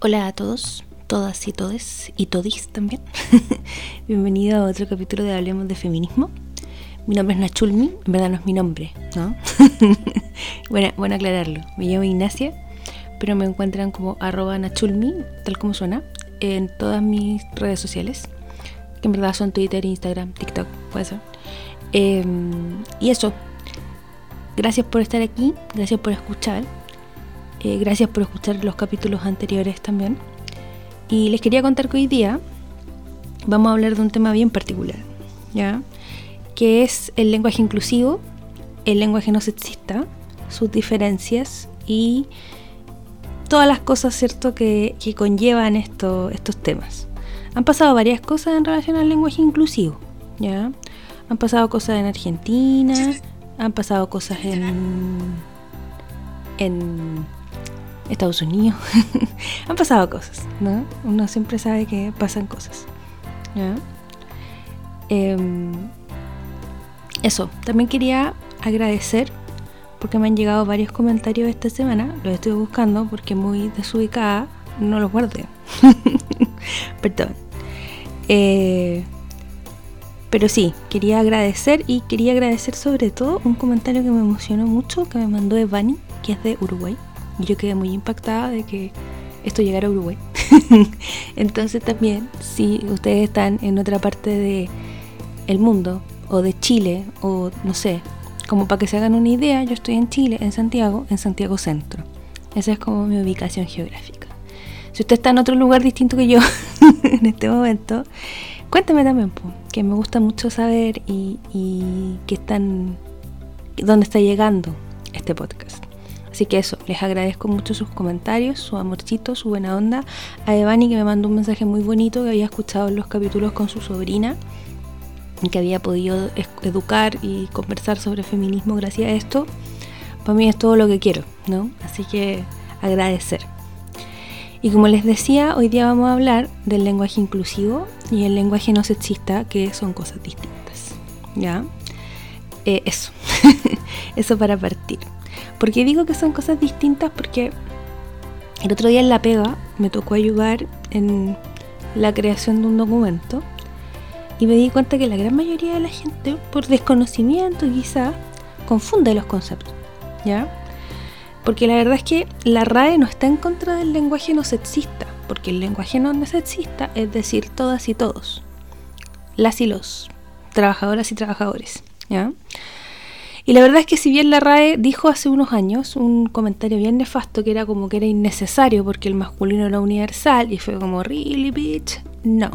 Hola a todos, todas y todes, y todis también. Bienvenido a otro capítulo de Hablemos de Feminismo. Mi nombre es Nachulmi, en verdad no es mi nombre, ¿no? bueno, bueno aclararlo. Me llamo Ignacia, pero me encuentran como arroba Nachulmi, tal como suena, en todas mis redes sociales, que en verdad son Twitter, Instagram, TikTok, puede ser. Em, y eso, gracias por estar aquí, gracias por escuchar. Eh, gracias por escuchar los capítulos anteriores también. Y les quería contar que hoy día vamos a hablar de un tema bien particular, ¿ya? Que es el lenguaje inclusivo, el lenguaje no sexista, sus diferencias y todas las cosas, ¿cierto?, que, que conllevan esto, estos temas. Han pasado varias cosas en relación al lenguaje inclusivo, ¿ya? Han pasado cosas en Argentina, han pasado cosas en, en Estados Unidos. Han pasado cosas, ¿no? Uno siempre sabe que pasan cosas. Em, eso, también quería agradecer porque me han llegado varios comentarios esta semana. Los estoy buscando porque muy desubicada no los guardé. Perdón. Eh, pero sí, quería agradecer y quería agradecer sobre todo un comentario que me emocionó mucho que me mandó Evani, que es de Uruguay. Y yo quedé muy impactada de que esto llegara a Uruguay. Entonces también, si ustedes están en otra parte de el mundo, o de Chile, o no sé, como para que se hagan una idea, yo estoy en Chile, en Santiago, en Santiago Centro. Esa es como mi ubicación geográfica. Si usted está en otro lugar distinto que yo en este momento, cuénteme también, que me gusta mucho saber y, y están, dónde está llegando este podcast. Así que eso, les agradezco mucho sus comentarios, su amorcito, su buena onda. A Evani que me mandó un mensaje muy bonito que había escuchado los capítulos con su sobrina y que había podido educar y conversar sobre feminismo gracias a esto. Para mí es todo lo que quiero, ¿no? Así que agradecer. Y como les decía, hoy día vamos a hablar del lenguaje inclusivo y el lenguaje no sexista, que son cosas distintas. ¿Ya? Eh, eso. eso para partir. ¿Por qué digo que son cosas distintas? Porque el otro día en La Pega me tocó ayudar en la creación de un documento y me di cuenta que la gran mayoría de la gente, por desconocimiento quizá, confunde los conceptos, ¿ya? Porque la verdad es que la RAE no está en contra del lenguaje no sexista, porque el lenguaje no sexista es decir todas y todos, las y los, trabajadoras y trabajadores, ¿ya? Y la verdad es que si bien la RAE dijo hace unos años un comentario bien nefasto que era como que era innecesario porque el masculino era universal y fue como, really bitch, no,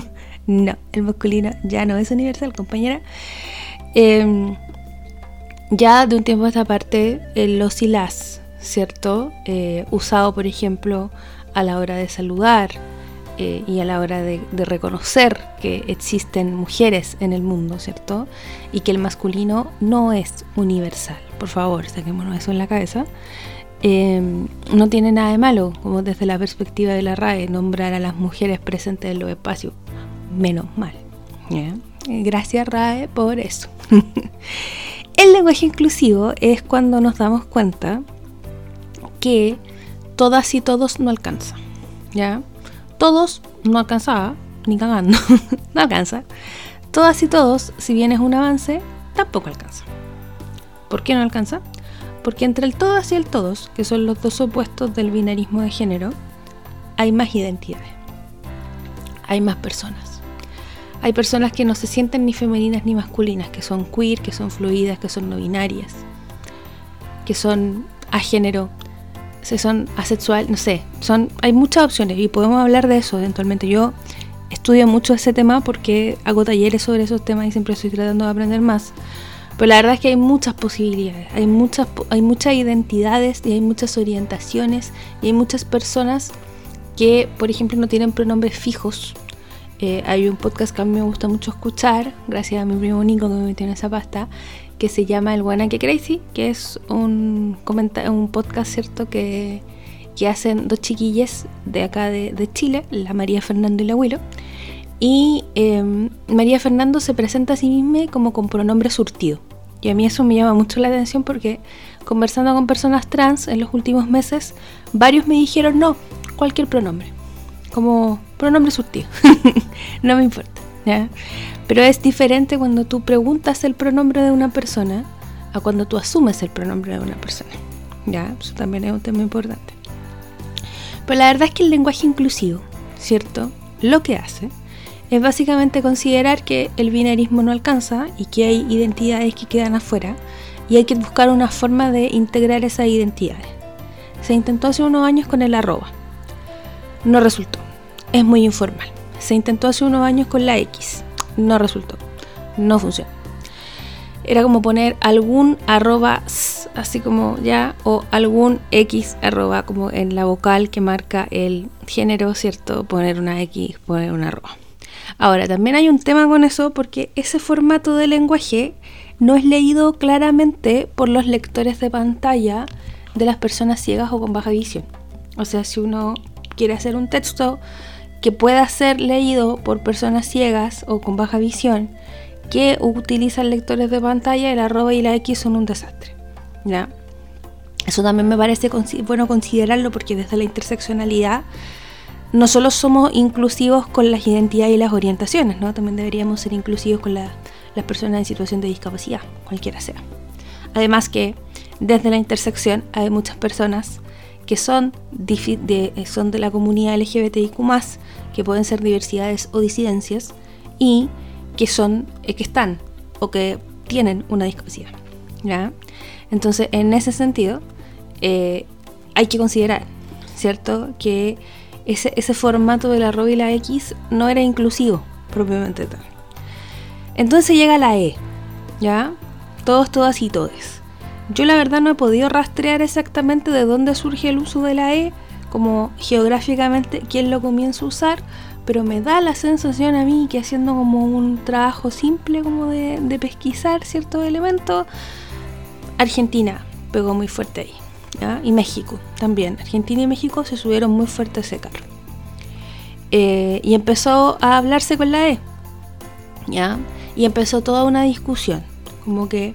no, el masculino ya no es universal, compañera. Em, ya de un tiempo a esta parte, el los y las, ¿cierto? Eh, usado, por ejemplo, a la hora de saludar, eh, y a la hora de, reconocer que existen mujeres en el mundo, ¿cierto? Y que el masculino no es universal. Por favor, saquémonos eso en la cabeza. Em, no tiene nada de malo, como desde la perspectiva de la RAE, nombrar a las mujeres presentes en los espacios. Menos mal. Gracias RAE por eso. el lenguaje inclusivo es cuando nos damos cuenta que todas y todos no alcanzan. ¿Ya? Todos no alcanzaba, ni cagando, no alcanza. Todas y todos, si bien es un avance, tampoco alcanza. ¿Por qué no alcanza? Porque entre el todas y el todos, que son los dos opuestos del binarismo de género, hay más identidades. Hay más personas. Hay personas que no se sienten ni femeninas ni masculinas, que son queer, que son fluidas, que son no binarias, que son a género, si son asexual, no sé, son, hay muchas opciones y podemos hablar de eso eventualmente. Yo estudio mucho ese tema porque hago talleres sobre esos temas y siempre estoy tratando de aprender más. Pero la verdad es que hay muchas posibilidades, hay muchas, hay muchas identidades y hay muchas orientaciones y hay muchas personas que, por ejemplo, no tienen pronombres fijos. Eh, hay un podcast que a mí me gusta mucho escuchar, gracias a mi primo Nico que me metió en esa pasta, que se llama El Guanaque Crazy, que es un, un podcast, ¿cierto? Que, que hacen dos chiquillas de acá de, Chile, la María Fernando y la Abuelo. Y em, María Fernando se presenta a sí misma como con pronombre surtido. Y a mí eso me llama mucho la atención porque conversando con personas trans en los últimos meses, varios me dijeron, no, cualquier pronombre, como pronombre surtido, no me importa, ¿ya? Pero es diferente cuando tú preguntas el pronombre de una persona a cuando tú asumes el pronombre de una persona, ¿ya? Eso también es un tema importante. Pero la verdad es que el lenguaje inclusivo, ¿cierto? Lo que hace es básicamente considerar que el binarismo no alcanza y que hay identidades que quedan afuera y hay que buscar una forma de integrar esas identidades. Se intentó hace unos años con el arroba. No resultó. Es muy informal. Se intentó hace unos años con la X. No resultó. No funciona. Era como poner algún arroba así como ya o algún X arroba como en la vocal que marca el género, ¿cierto? Poner una X, poner una arroba. Ahora, también hay un tema con eso porque ese formato de lenguaje no es leído claramente por los lectores de pantalla de las personas ciegas o con baja visión. O sea, si uno quiere hacer un texto que pueda ser leído por personas ciegas o con baja visión que utilizan lectores de pantalla, el arroba y la X son un desastre. ¿ya? Eso también me parece bueno considerarlo porque desde la interseccionalidad no solo somos inclusivos con las identidades y las orientaciones, ¿no? también deberíamos ser inclusivos con las personas en situación de discapacidad, cualquiera sea. Además que desde la intersección hay muchas personas que son de, son de la comunidad LGBTIQ+, que pueden ser diversidades o disidencias, y que son, eh, que están o que tienen una discapacidad. ¿ya? Entonces, en ese sentido, eh, hay que considerar, ¿cierto?, que ese, formato de la ROB y la X no era inclusivo, propiamente tal. Entonces llega la E, ¿ya? Todos, todas y todes. Yo la verdad no he podido rastrear exactamente de dónde surge el uso de la E, como geográficamente quién lo comienza a usar, pero me da la sensación a mí que haciendo como un trabajo simple como de, pesquisar ciertos elementos, Argentina pegó muy fuerte ahí. Y México también. Argentina y México se subieron muy fuerte a ese carro. Eh, y empezó a hablarse con la E. ¿ya? Y empezó toda una discusión. Como que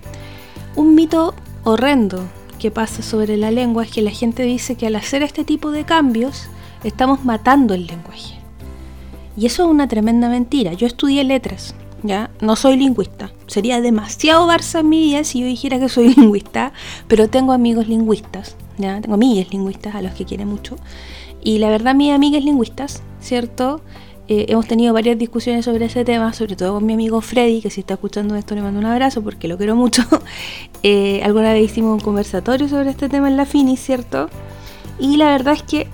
un mito horrendo que pasa sobre la lengua es que la gente dice que al hacer este tipo de cambios estamos matando el lenguaje. Y eso es una tremenda mentira. Yo estudié letras ¿ya? No soy lingüista. Sería demasiado Barça en mi vida si yo dijera que soy lingüista, pero tengo amigos lingüistas, ¿ya? Tengo amigas lingüistas a los que quiere mucho. Y la verdad, mis amigas lingüistas, ¿cierto? Eh, hemos tenido varias discusiones sobre ese tema, sobre todo con mi amigo Freddy, que si está escuchando esto le mando un abrazo porque lo quiero mucho. Eh, alguna vez hicimos un conversatorio sobre este tema en la FINI, ¿cierto? Y la verdad es que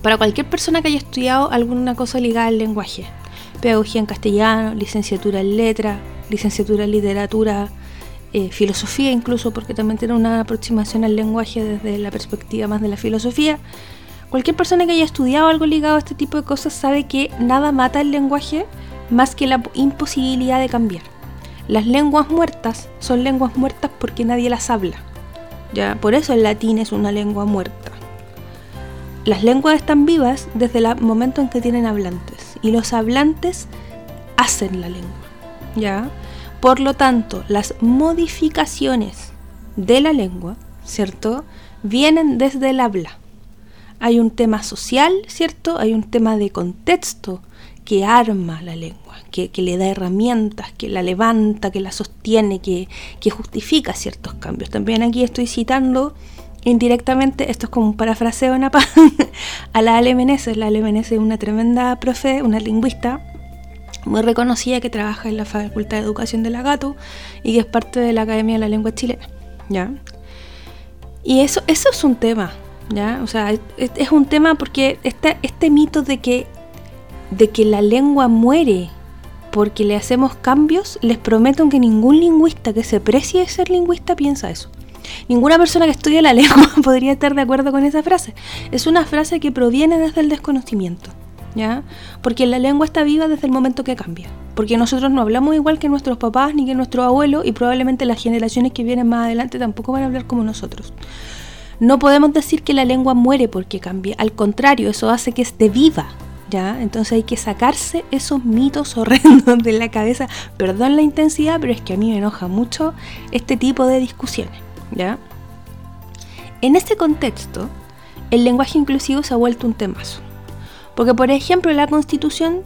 para cualquier persona que haya estudiado alguna cosa ligada al lenguaje, pedagogía en castellano, licenciatura en letra, licenciatura en literatura, eh, filosofía incluso, porque también tiene una aproximación al lenguaje desde la perspectiva más de la filosofía. Cualquier persona que haya estudiado algo ligado a este tipo de cosas sabe que nada mata el lenguaje más que la imposibilidad de cambiar. Las lenguas muertas son lenguas muertas porque nadie las habla. Ya, por eso el latín es una lengua muerta. Las lenguas están vivas desde el momento en que tienen hablantes y los hablantes hacen la lengua. ¿Ya? Por lo tanto, las modificaciones de la lengua, ¿cierto? Vienen desde el habla. Hay un tema social, ¿cierto? Hay un tema de contexto que arma la lengua, que, le da herramientas, que la levanta, que la sostiene, que, que justifica ciertos cambios. También aquí estoy citando indirectamente, esto es como un parafraseo en a la Meneses. La Meneses es una tremenda profe, una lingüista muy reconocida que trabaja en la Facultad de Educación de la Gato y que es parte de la Academia de la Lengua Chilena. ¿ya? Y eso, eso es un tema, ¿ya? O sea, es, un tema porque este, este mito de que, de que la lengua muere porque le hacemos cambios, les prometo que ningún lingüista que se precie ser lingüista piensa eso. Ninguna persona que estudia la lengua podría estar de acuerdo con esa frase. Es una frase que proviene desde el desconocimiento, ¿ya? Porque la lengua está viva desde el momento que cambia. Porque nosotros no hablamos igual que nuestros papás ni que nuestros abuelos y probablemente las generaciones que vienen más adelante tampoco van a hablar como nosotros. No podemos decir que la lengua muere porque cambia, al contrario, eso hace que esté viva, ¿Ya? Entonces hay que sacarse esos mitos horrendos de la cabeza. Perdón la intensidad, pero es que a mí me enoja mucho este tipo de discusiones. ¿ya? En este contexto, el lenguaje inclusivo se ha vuelto un temazo. Porque, por ejemplo, la Constitución,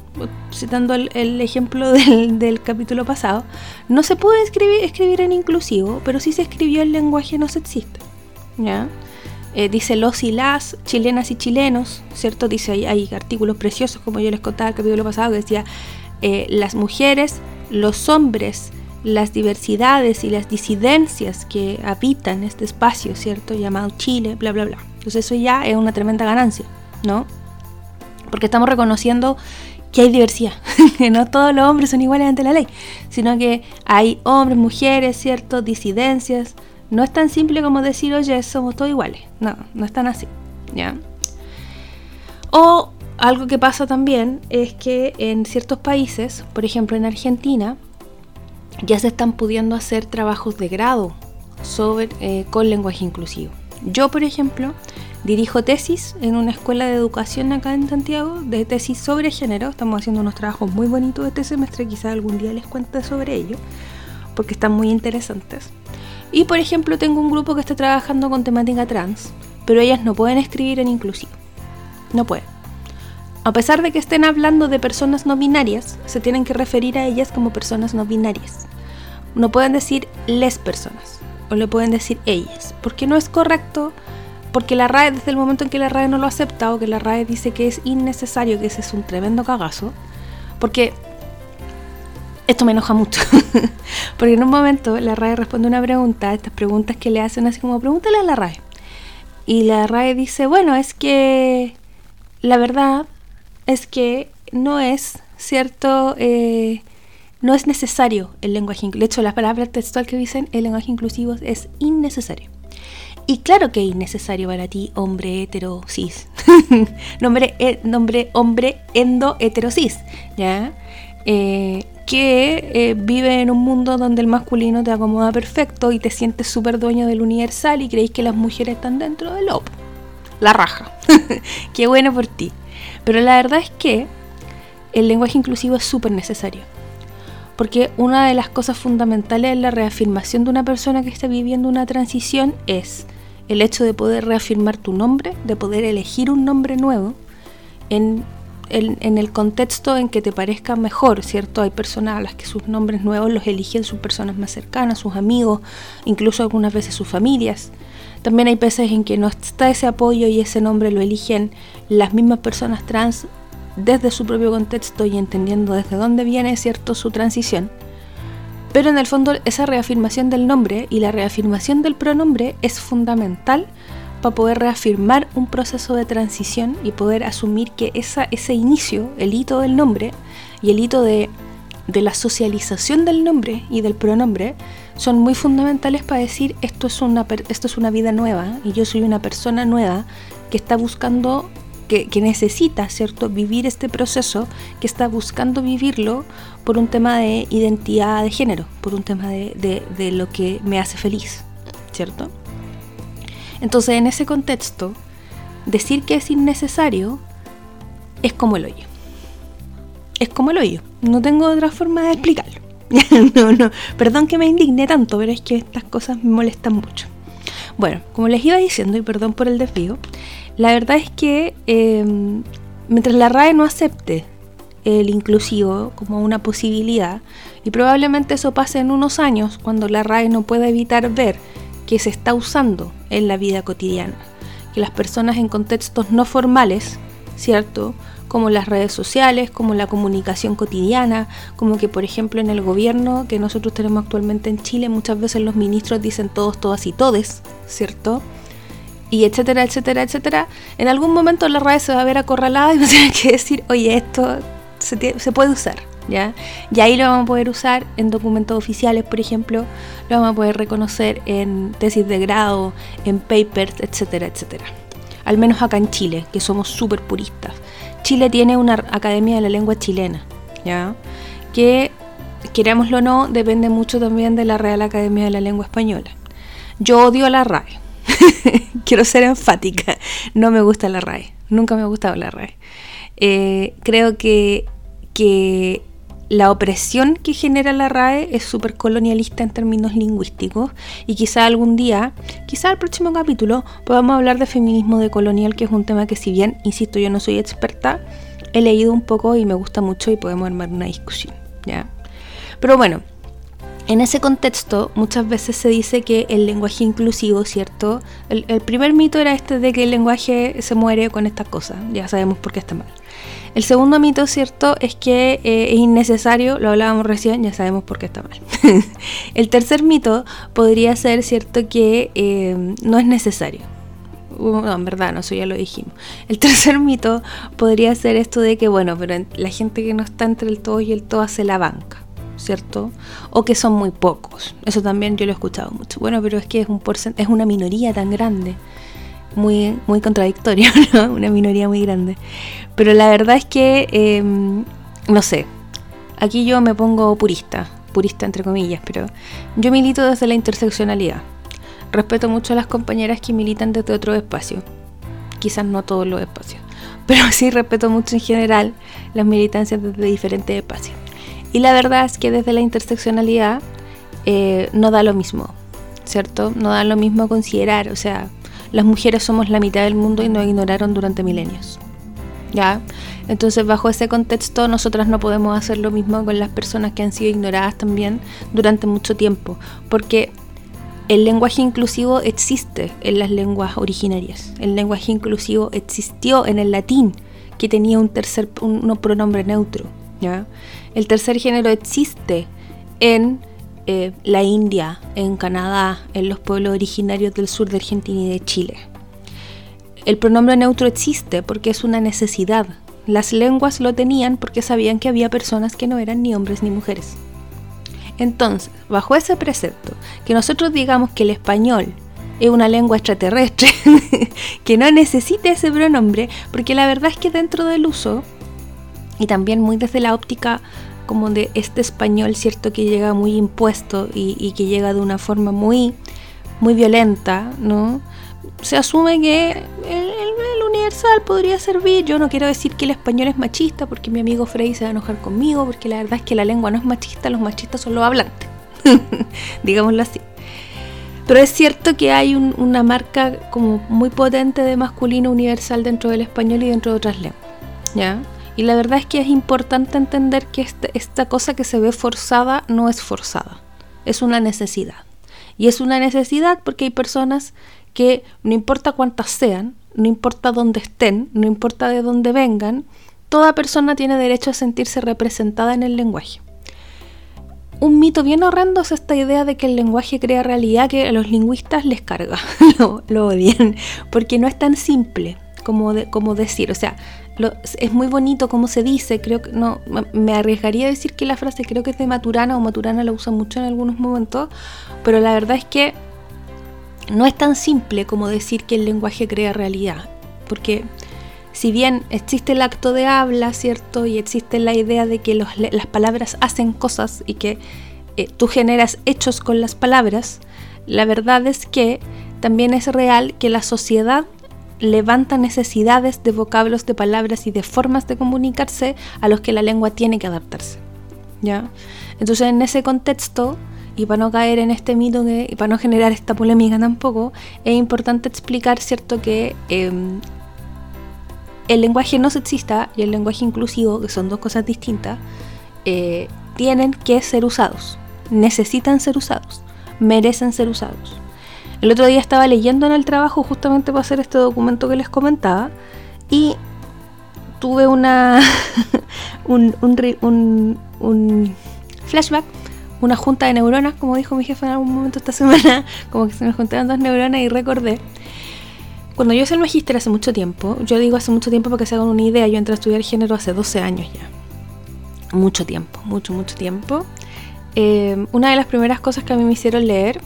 citando el, ejemplo del, capítulo pasado, no se puede escribir, escribir en inclusivo, pero sí se escribió el lenguaje no sexista. ¿Ya? Eh, dice los y las, chilenas y chilenos, ¿cierto? Dice, hay, artículos preciosos, como yo les contaba el capítulo pasado, que decía, eh, las mujeres, los hombres, las diversidades y las disidencias que habitan este espacio, ¿cierto? Llamado Chile, bla, bla, bla. Entonces eso ya es una tremenda ganancia, ¿no? Porque estamos reconociendo que hay diversidad, que no todos los hombres son iguales ante la ley, sino que hay hombres, mujeres, ¿cierto? Disidencias. No es tan simple como decir, oye, somos todos iguales. No, no es tan así, ¿ya? O algo que pasa también es que en ciertos países, por ejemplo en Argentina, ya se están pudiendo hacer trabajos de grado sobre, eh, con lenguaje inclusivo. Yo, por ejemplo, dirijo tesis en una escuela de educación acá en Santiago, de tesis sobre género. Estamos haciendo unos trabajos muy bonitos este semestre, quizá algún día les cuente sobre ello, porque están muy interesantes. Y, por ejemplo, tengo un grupo que está trabajando con temática trans, pero ellas no pueden escribir en inclusivo. No pueden. A pesar de que estén hablando de personas no binarias, se tienen que referir a ellas como personas no binarias. No pueden decir les personas o le pueden decir ellas, porque no es correcto, porque la RAE desde el momento en que la RAE no lo acepta o que la RAE dice que es innecesario, que ese es un tremendo cagazo, porque esto me enoja mucho, porque en un momento la RAE responde una pregunta, estas preguntas que le hacen así como pregúntale a la RAE. Y la RAE dice, bueno, es que la verdad es que no es cierto, eh, no es necesario el lenguaje inclusivo. De hecho, la palabra textual que dicen el lenguaje inclusivo es innecesario. Y claro que es innecesario para ti, hombre hetero cis. nombre, eh, nombre hombre endo hetero cis. ¿ya? Eh, que vive en un mundo donde el masculino te acomoda perfecto y te sientes súper dueño del universal y creéis que las mujeres están dentro del lobo. La raja. Qué bueno por ti. Pero la verdad es que el lenguaje inclusivo es súper necesario. Porque una de las cosas fundamentales en la reafirmación de una persona que está viviendo una transición es el hecho de poder reafirmar tu nombre, de poder elegir un nombre nuevo en, el contexto en que te parezca mejor, ¿cierto? Hay personas a las que sus nombres nuevos los eligen sus personas más cercanas, sus amigos, incluso algunas veces sus familias. También hay veces en que no está ese apoyo y ese nombre lo eligen las mismas personas trans desde su propio contexto y entendiendo desde dónde viene cierto su transición. Pero en el fondo esa reafirmación del nombre y la reafirmación del pronombre es fundamental para poder reafirmar un proceso de transición y poder asumir que esa, ese inicio, el hito del nombre y el hito de, de la socialización del nombre y del pronombre son muy fundamentales para decir esto es una, esto es una vida nueva y yo soy una persona nueva que está buscando, que, necesita, ¿cierto?, vivir este proceso, que está buscando vivirlo por un tema de identidad de género, por un tema de, de lo que me hace feliz, ¿cierto? Entonces, en ese contexto, decir que es innecesario es como el hoyo. Es como el hoyo. No tengo otra forma de explicarlo. no, no, perdón que me indigne tanto, pero es que estas cosas me molestan mucho. Bueno, como les iba diciendo, y perdón por el desvío, la verdad es que em, mientras la RAE no acepte el inclusivo como una posibilidad, y probablemente eso pase en unos años, cuando la RAE no pueda evitar ver que se está usando en la vida cotidiana, que las personas en contextos no formales, ¿cierto? como las redes sociales, como la comunicación cotidiana, como que por ejemplo en el gobierno que nosotros tenemos actualmente en Chile muchas veces los ministros dicen todos, todas y todes, ¿cierto? Y etcétera, etcétera, etcétera. En algún momento la red se va a ver acorralada y va a tener que decir, oye, esto se, se puede usar. ¿Ya? Y ahí lo vamos a poder usar en documentos oficiales, por ejemplo, lo vamos a poder reconocer en tesis de grado, en papers, etcétera, etcétera. Al menos acá en Chile, que somos súper puristas. Chile tiene una Academia de la Lengua Chilena, ¿ya? que, querámoslo o no, depende mucho también de la Real Academia de la Lengua Española. Yo odio la RAE, quiero ser enfática, no me gusta la RAE, nunca me ha gustado la RAE. Eh, creo que, que la opresión que genera la RAE es súper colonialista en términos lingüísticos y quizá algún día, quizá el próximo capítulo, podamos hablar de feminismo decolonial, que es un tema que si bien, insisto, yo no soy experta, he leído un poco y me gusta mucho y podemos armar una discusión, ¿ya? Pero bueno, en ese contexto muchas veces se dice que el lenguaje inclusivo, ¿cierto? El, el primer mito era este de que el lenguaje se muere con estas cosas, ya sabemos por qué está mal. El segundo mito, cierto, es que eh, es innecesario, lo hablábamos recién, ya sabemos por qué está mal. el tercer mito podría ser, cierto, que eh, no es necesario. Uh, no, en verdad, no, eso ya lo dijimos. El tercer mito podría ser esto de que, bueno, pero la gente que no está entre el todo y el todo hace la banca. ¿cierto? O que son muy pocos. Eso también yo lo he escuchado mucho. Bueno, pero es que es, un es una minoría tan grande muy, muy contradictorio, ¿no? Una minoría muy grande. Pero la verdad es que, em, no sé, aquí yo me pongo purista, purista entre comillas, pero yo milito desde la interseccionalidad. Respeto mucho a las compañeras que militan desde otro espacio. Quizás no todos los espacios, pero sí respeto mucho en general las militancias desde diferentes espacios. Y la verdad es que desde la interseccionalidad eh, no da lo mismo, ¿cierto? No da lo mismo considerar, o sea, las mujeres somos la mitad del mundo y nos ignoraron durante milenios. ¿Ya? Entonces, bajo ese contexto, nosotras no podemos hacer lo mismo con las personas que han sido ignoradas también durante mucho tiempo, porque el lenguaje inclusivo existe en las lenguas originarias. El lenguaje inclusivo existió en el latín, que tenía un tercer un, pronombre neutro. ¿ya? El tercer género existe en eh, la India, en Canadá, en los pueblos originarios del sur de Argentina y de Chile. El pronombre neutro existe porque es una necesidad. Las lenguas lo tenían porque sabían que había personas que no eran ni hombres ni mujeres. Entonces, bajo ese precepto, que nosotros digamos que el español es una lengua extraterrestre, que no necesita ese pronombre, porque la verdad es que dentro del uso, y también muy desde la óptica como de este español, ¿cierto? Que llega muy impuesto y, que llega de una forma muy, muy violenta, ¿no? Se asume que el, universal podría servir. Yo no quiero decir que el español es machista, porque mi amigo Frey se va a enojar conmigo, porque la verdad es que la lengua no es machista, los machistas son los hablantes, digámoslo así. Pero es cierto que hay una marca como muy potente de masculino universal dentro del español y dentro de otras lenguas, ¿ya? Y la verdad es que es importante entender que este, esta cosa que se ve forzada no es forzada, es una necesidad. Y es una necesidad porque hay personas que no importa cuántas sean, no importa dónde estén, no importa de dónde vengan, toda persona tiene derecho a sentirse representada en el lenguaje. Un mito bien horrendo es esta idea de que el lenguaje crea realidad que a los lingüistas les carga, lo, lo odian, porque no es tan simple como, como decir, o sea, es muy bonito como se dice, creo que no, me arriesgaría a decir que la frase creo que es de Maturana o Maturana la usa mucho en algunos momentos, pero la verdad es que no es tan simple como decir que el lenguaje crea realidad, porque si bien existe el acto de habla, ¿cierto? Y existe la idea de que las palabras hacen cosas y que eh, tú generas hechos con las palabras, la verdad es que también es real que la sociedad levanta necesidades de vocablos, de palabras y de formas de comunicarse a los que la lengua tiene que adaptarse. ¿ya? Entonces, en ese contexto, y para no caer en este mito y para no generar esta polémica tampoco, es importante explicar, ¿cierto?, que em, el lenguaje no sexista y el lenguaje inclusivo, que son dos cosas distintas, eh, tienen que ser usados, necesitan ser usados, merecen ser usados. El otro día estaba leyendo en el trabajo justamente para hacer este documento que les comentaba y tuve una un, un, flashback, una junta de neuronas, como dijo mi jefe en algún momento esta semana, como que se me juntaron dos neuronas y recordé. Cuando yo hice el magíster hace mucho tiempo, yo digo hace mucho tiempo para que se hagan una idea, yo entré a estudiar género hace 12 años ya. Mucho tiempo, mucho, mucho tiempo. Eh, una de las primeras cosas que a mí me hicieron leer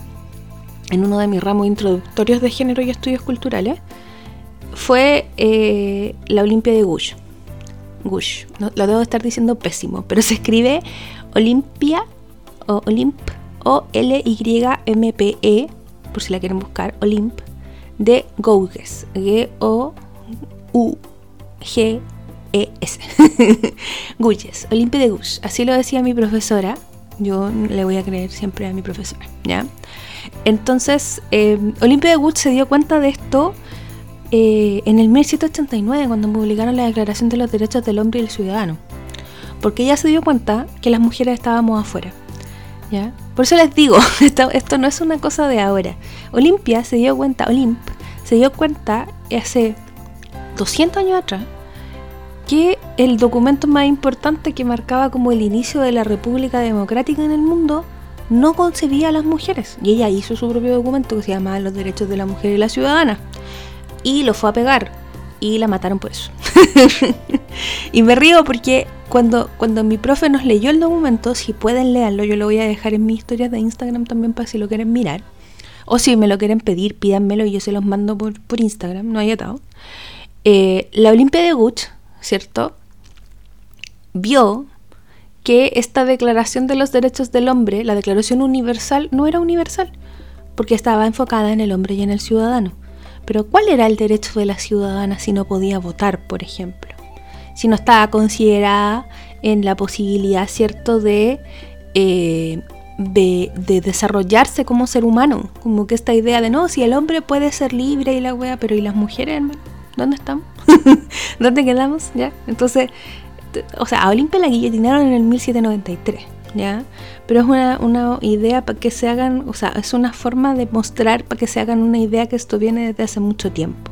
en uno de mis ramos introductorios de género y estudios culturales, fue eh, la Olimpia de Gush. Gush, lo debo estar diciendo pésimo, pero se escribe Olimpia o Olimp, O-L-Y-M-P-E, por si la quieren buscar, Olimp, de Gouges, G-O-U-G G-U-E-S. Gulles, Olimpia de Gush. Así lo decía mi profesora. Yo le voy a creer siempre a mi profesora, ¿ya? Entonces, eh, Olimpia de Gush se dio cuenta de esto eh, en el 1789, cuando publicaron la Declaración de los Derechos del Hombre y el Ciudadano. Porque ella se dio cuenta que las mujeres estábamos afuera. ¿ya? Por eso les digo, esto, esto no es una cosa de ahora. Olimpia se dio cuenta, Olimp, se dio cuenta hace 200 años atrás que el documento más importante que marcaba como el inicio de la República Democrática en el mundo no concebía a las mujeres. Y ella hizo su propio documento que se llamaba Los Derechos de la Mujer y la Ciudadana y lo fue a pegar y la mataron por eso. y me río porque cuando, cuando mi profe nos leyó el documento, si pueden leerlo, yo lo voy a dejar en mi historia de Instagram también para si lo quieren mirar. O si me lo quieren pedir, pídanmelo y yo se los mando por, por Instagram, no hay atado. Eh, la Olimpia de Guch, ¿cierto? Vio que esta declaración de los derechos del hombre, la declaración universal, no era universal, porque estaba enfocada en el hombre y en el ciudadano. Pero ¿cuál era el derecho de la ciudadana si no podía votar, por ejemplo? Si no estaba considerada en la posibilidad, ¿cierto?, de, eh, de, desarrollarse como ser humano. Como que esta idea de, no, si el hombre puede ser libre y la wea, pero ¿y las mujeres, hermano? ¿Dónde estamos? ¿Dónde quedamos? ¿Ya? Entonces, o sea, a Olimpia la guillotinaron en el 1793. ¿ya? Pero es una, una idea para que se hagan, o sea, es una forma de mostrar para que se hagan una idea que esto viene desde hace mucho tiempo.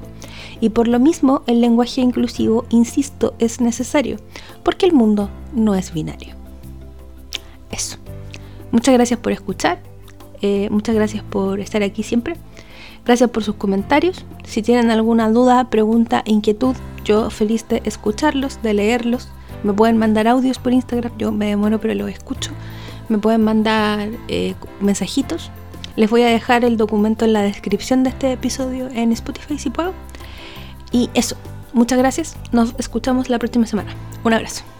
Y por lo mismo, el lenguaje inclusivo, insisto, es necesario, porque el mundo no es binario. Eso. Muchas gracias por escuchar, eh, muchas gracias por estar aquí siempre. Gracias por sus comentarios. Si tienen alguna duda, pregunta, inquietud, yo feliz de escucharlos, de leerlos. Me pueden mandar audios por Instagram, yo me demoro pero los escucho. Me pueden mandar eh, mensajitos. Les voy a dejar el documento en la descripción de este episodio en Spotify si puedo. Y eso, muchas gracias. Nos escuchamos la próxima semana. Un abrazo.